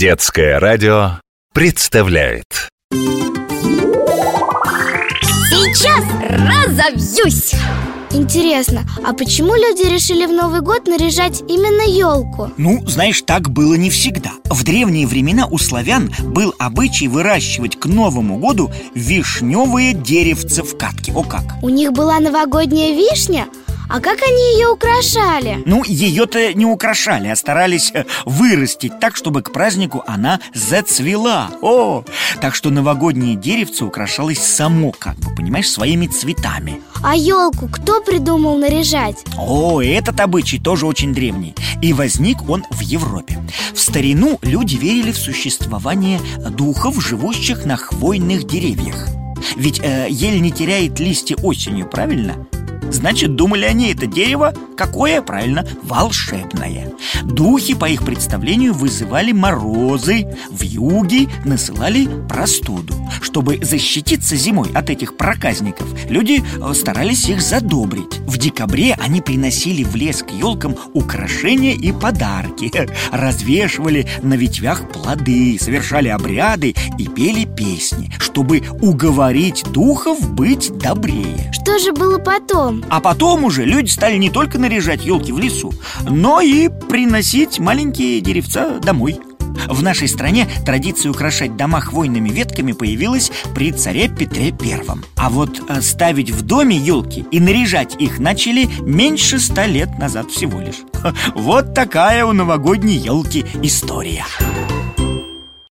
Детское радио представляет Сейчас разовьюсь! Интересно, а почему люди решили в Новый год наряжать именно елку? Ну, знаешь, так было не всегда В древние времена у славян был обычай выращивать к Новому году вишневые деревца в катке О как! У них была новогодняя вишня? А как они ее украшали? Ну, ее-то не украшали, а старались э, вырастить так, чтобы к празднику она зацвела О, так что новогоднее деревце украшалось само, как бы, понимаешь, своими цветами А елку кто придумал наряжать? О, этот обычай тоже очень древний И возник он в Европе В старину люди верили в существование духов, живущих на хвойных деревьях Ведь э, ель не теряет листья осенью, правильно? Значит, думали они, это дерево? Какое, правильно, волшебное. Духи, по их представлению, вызывали морозы, в юге насылали простуду Чтобы защититься зимой от этих проказников, люди э, старались их задобрить В декабре они приносили в лес к елкам украшения и подарки Развешивали на ветвях плоды, совершали обряды и пели песни Чтобы уговорить духов быть добрее Что же было потом? а потом уже люди стали не только наряжать елки в лесу, но и приносить маленькие деревца домой. В нашей стране традиция украшать дома хвойными ветками появилась при царе Петре Первом. А вот э, ставить в доме елки и наряжать их начали меньше ста лет назад всего лишь. Вот такая у новогодней елки история.